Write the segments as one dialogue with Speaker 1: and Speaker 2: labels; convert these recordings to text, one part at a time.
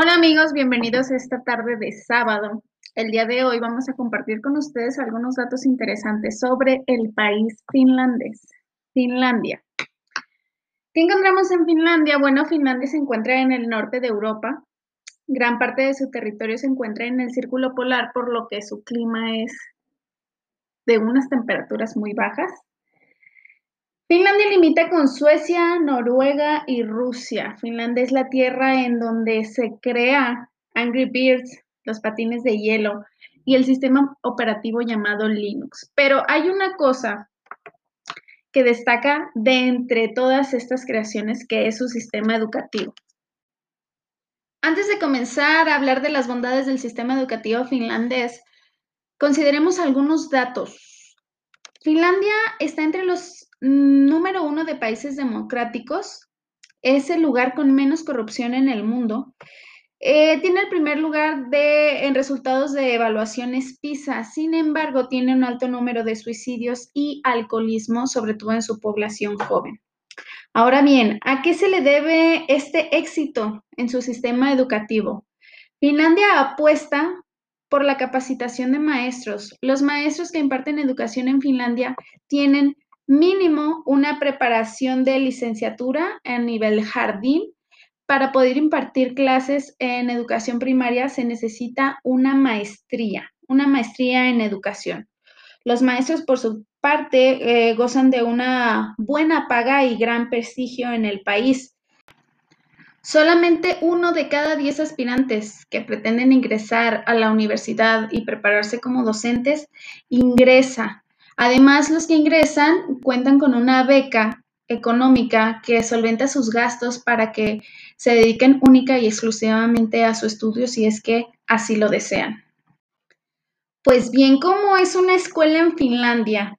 Speaker 1: Hola amigos, bienvenidos a esta tarde de sábado. El día de hoy vamos a compartir con ustedes algunos datos interesantes sobre el país finlandés, Finlandia. ¿Qué encontramos en Finlandia? Bueno, Finlandia se encuentra en el norte de Europa. Gran parte de su territorio se encuentra en el círculo polar, por lo que su clima es de unas temperaturas muy bajas. Finlandia limita con Suecia, Noruega y Rusia. Finlandia es la tierra en donde se crea Angry Birds, los patines de hielo y el sistema operativo llamado Linux. Pero hay una cosa que destaca de entre todas estas creaciones, que es su sistema educativo. Antes de comenzar a hablar de las bondades del sistema educativo finlandés, consideremos algunos datos. Finlandia está entre los número uno de países democráticos, es el lugar con menos corrupción en el mundo. Eh, tiene el primer lugar en resultados de evaluaciones PISA, sin embargo, tiene un alto número de suicidios y alcoholismo, sobre todo en su población joven. Ahora bien, ¿a qué se le debe este éxito en su sistema educativo? Finlandia apuesta por la capacitación de maestros. Los maestros que imparten educación en Finlandia tienen mínimo una preparación de licenciatura a nivel jardín. Para poder impartir clases en educación primaria se necesita una maestría, una maestría en educación. Los maestros, por su parte, eh, gozan de una buena paga y gran prestigio en el país. Solamente uno de cada diez aspirantes que pretenden ingresar a la universidad y prepararse como docentes ingresa Además, los que ingresan cuentan con una beca económica que solventa sus gastos para que se dediquen única y exclusivamente a su estudio si es que así lo desean. Pues bien, ¿cómo es una escuela en Finlandia?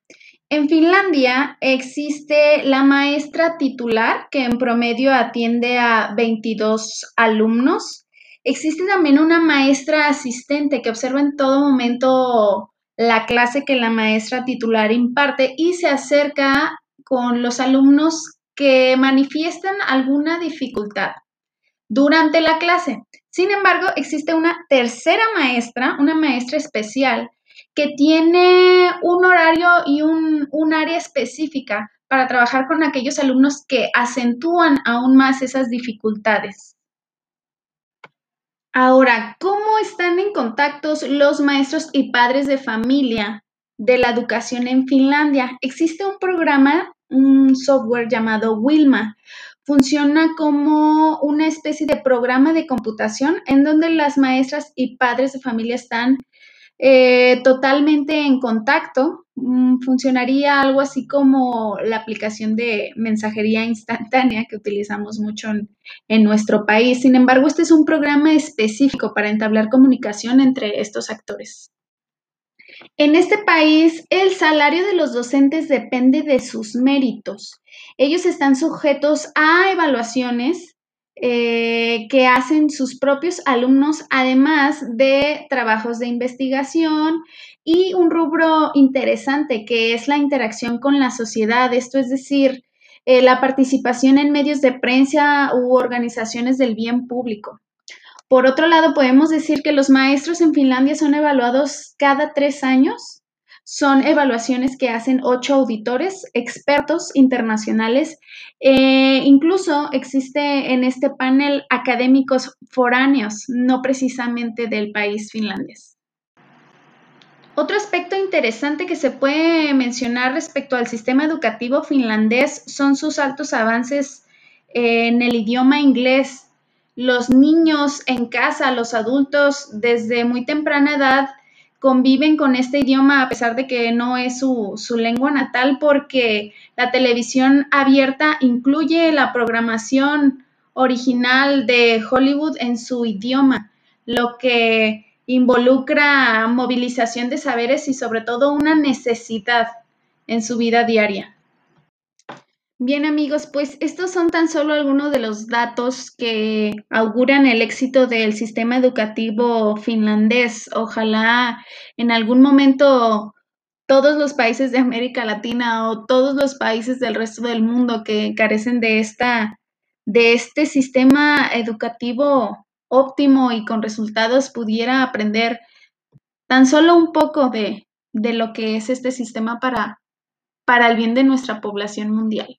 Speaker 1: En Finlandia existe la maestra titular que en promedio atiende a 22 alumnos. Existe también una maestra asistente que observa en todo momento la clase que la maestra titular imparte y se acerca con los alumnos que manifiestan alguna dificultad durante la clase. Sin embargo, existe una tercera maestra, una maestra especial, que tiene un horario y un, un área específica para trabajar con aquellos alumnos que acentúan aún más esas dificultades. Ahora, ¿cómo están en contacto los maestros y padres de familia de la educación en Finlandia? Existe un programa, un software llamado Wilma. Funciona como una especie de programa de computación en donde las maestras y padres de familia están eh, totalmente en contacto. Mm, funcionaría algo así como la aplicación de mensajería instantánea que utilizamos mucho en, nuestro país. Sin embargo, este es un programa específico para entablar comunicación entre estos actores. En este país, el salario de los docentes depende de sus méritos. Ellos están sujetos a evaluaciones eh, que hacen sus propios alumnos, además de trabajos de investigación y un rubro interesante que es la interacción con la sociedad, esto es decir, eh, la participación en medios de prensa u organizaciones del bien público. Por otro lado, podemos decir que los maestros en Finlandia son evaluados cada tres años son evaluaciones que hacen ocho auditores expertos internacionales. Eh, incluso existe en este panel académicos foráneos, no precisamente del país finlandés. Otro aspecto interesante que se puede mencionar respecto al sistema educativo finlandés son sus altos avances en el idioma inglés. Los niños en casa, los adultos, desde muy temprana edad, conviven con este idioma a pesar de que no es su, lengua natal porque la televisión abierta incluye la programación original de Hollywood en su idioma, lo que involucra movilización de saberes y sobre todo una necesidad en su vida diaria. Bien amigos, pues estos son tan solo algunos de los datos que auguran el éxito del sistema educativo finlandés. Ojalá en algún momento todos los países de América Latina o todos los países del resto del mundo que carecen de esta de este sistema educativo óptimo y con resultados pudiera aprender tan solo un poco de, de lo que es este sistema para, para el bien de nuestra población mundial.